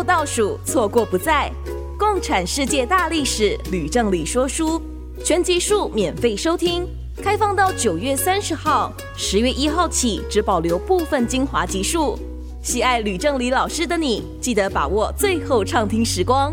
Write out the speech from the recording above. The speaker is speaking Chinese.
后倒数，错过不再。共产世界大历史，吕正理说书，全集数免费收听，开放到九月三十号，十月一号起只保留部分精华集数。喜爱吕正理老师的你，记得把握最后畅听时光。